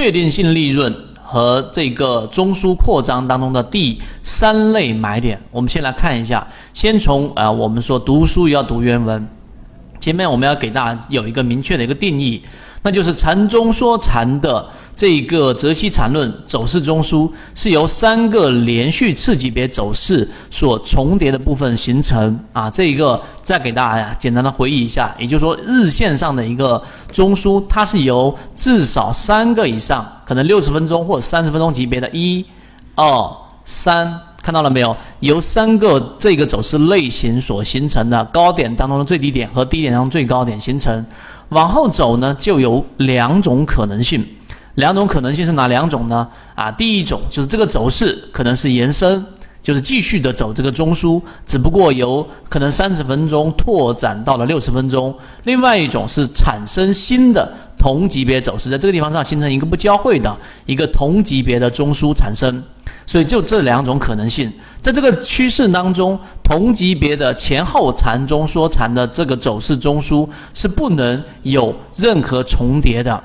确定性利润和这个中枢扩张当中的第三类买点，我们先来看一下。先从啊，我们说读书要读原文，前面我们要给大家有一个明确的一个定义。那就是禅中说禅的这个泽西禅论走势中枢是由三个连续次级别走势所重叠的部分形成啊，这一个再给大家简单的回忆一下，也就是说日线上的一个中枢，它是由至少三个以上，可能六十分钟或者三十分钟级别的一、二、三，看到了没有？由三个这个走势类型所形成的高点当中的最低点和低点当中最高点形成。往后走呢，就有两种可能性，两种可能性是哪两种呢？啊，第一种就是这个走势可能是延伸，就是继续的走这个中枢，只不过由可能三十分钟拓展到了六十分钟。另外一种是产生新的同级别走势，在这个地方上形成一个不交汇的一个同级别的中枢产生。所以就这两种可能性，在这个趋势当中，同级别的前后缠中缩缠的这个走势中枢是不能有任何重叠的。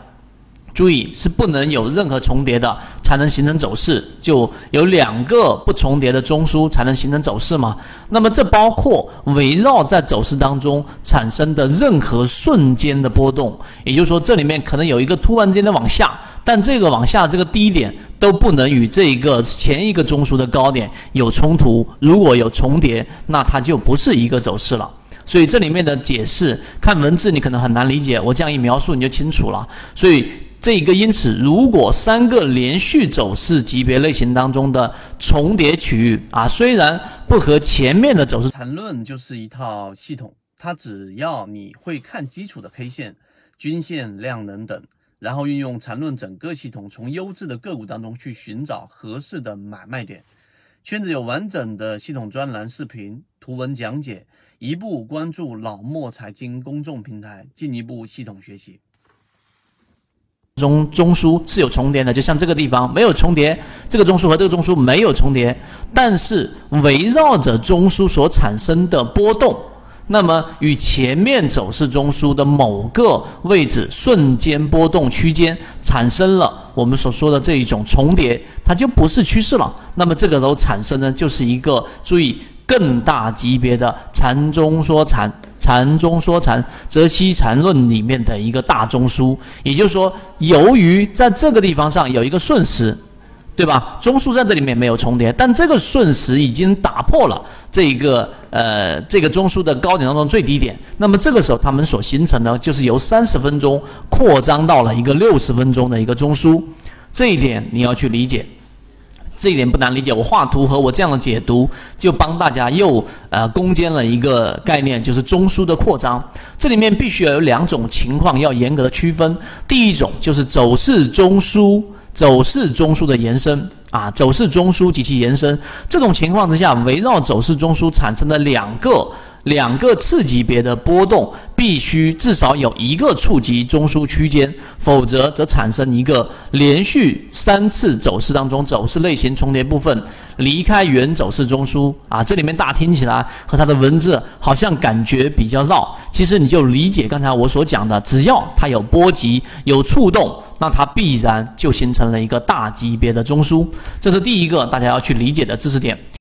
注意，是不能有任何重叠的，才能形成走势。就有两个不重叠的中枢才能形成走势嘛？那么这包括围绕在走势当中产生的任何瞬间的波动，也就是说，这里面可能有一个突然间的往下，但这个往下这个低点都不能与这一个前一个中枢的高点有冲突。如果有重叠，那它就不是一个走势了。所以这里面的解释，看文字你可能很难理解，我这样一描述你就清楚了。所以。这一个，因此，如果三个连续走势级别类型当中的重叠区域啊，虽然不和前面的走势缠论就是一套系统，它只要你会看基础的 K 线、均线、量能等，然后运用缠论整个系统，从优质的个股当中去寻找合适的买卖点。圈子有完整的系统专栏、视频、图文讲解，一步关注老莫财经公众平台，进一步系统学习。中中枢是有重叠的，就像这个地方没有重叠，这个中枢和这个中枢没有重叠，但是围绕着中枢所产生的波动，那么与前面走势中枢的某个位置瞬间波动区间产生了我们所说的这一种重叠，它就不是趋势了。那么这个时候产生呢，就是一个注意更大级别的缠中说缠。禅中说禅，则西禅论里面的一个大中枢，也就是说，由于在这个地方上有一个瞬时，对吧？中枢在这里面没有重叠，但这个瞬时已经打破了这个呃这个中枢的高点当中最低点。那么这个时候，他们所形成的就是由三十分钟扩张到了一个六十分钟的一个中枢，这一点你要去理解。这一点不难理解，我画图和我这样的解读，就帮大家又呃攻坚了一个概念，就是中枢的扩张。这里面必须要有两种情况要严格的区分。第一种就是走势中枢，走势中枢的延伸啊，走势中枢及其延伸。这种情况之下，围绕走势中枢产生的两个。两个次级别的波动必须至少有一个触及中枢区间，否则则产生一个连续三次走势当中走势类型重叠部分离开原走势中枢啊。这里面大听起来和它的文字好像感觉比较绕，其实你就理解刚才我所讲的，只要它有波及有触动，那它必然就形成了一个大级别的中枢。这是第一个大家要去理解的知识点。